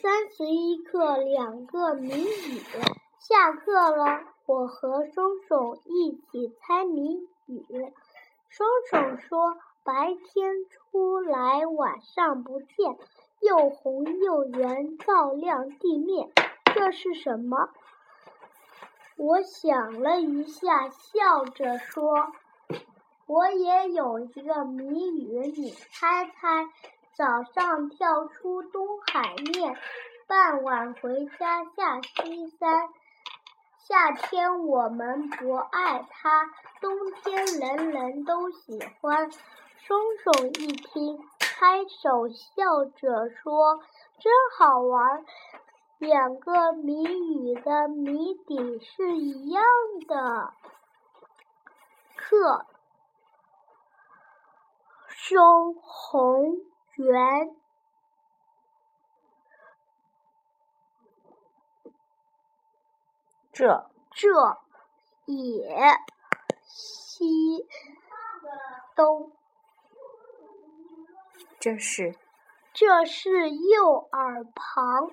三十一课两个谜语。下课了，我和松松一起猜谜语。松松说：“白天出来，晚上不见，又红又圆，照亮地面，这是什么？”我想了一下，笑着说：“我也有一个谜语，你猜猜。”早上跳出东海面，傍晚回家下西山。夏天我们不爱它，冬天人人都喜欢。松松一听，拍手笑着说：“真好玩！两个谜语的谜底是一样的。”课松红。圆，这这也西东，这是这是右耳旁。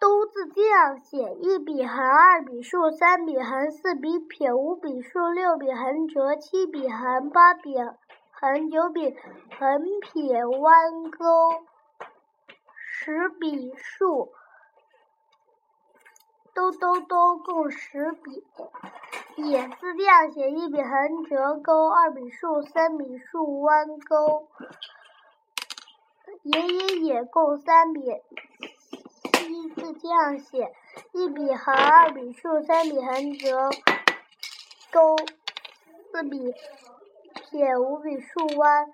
都字这样写：一笔横，二笔竖，三笔横，四笔撇，五笔竖，六笔横折，七笔横，八笔。横九笔横撇弯钩，十笔竖，兜兜兜共十笔。也字这样写：一笔横折钩，二笔竖，三笔竖弯钩。也也也共三笔。一字这样写：一笔横，二笔竖，三笔横折钩，四笔。撇五笔竖弯，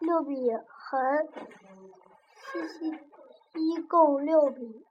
六笔横，七七一共六笔。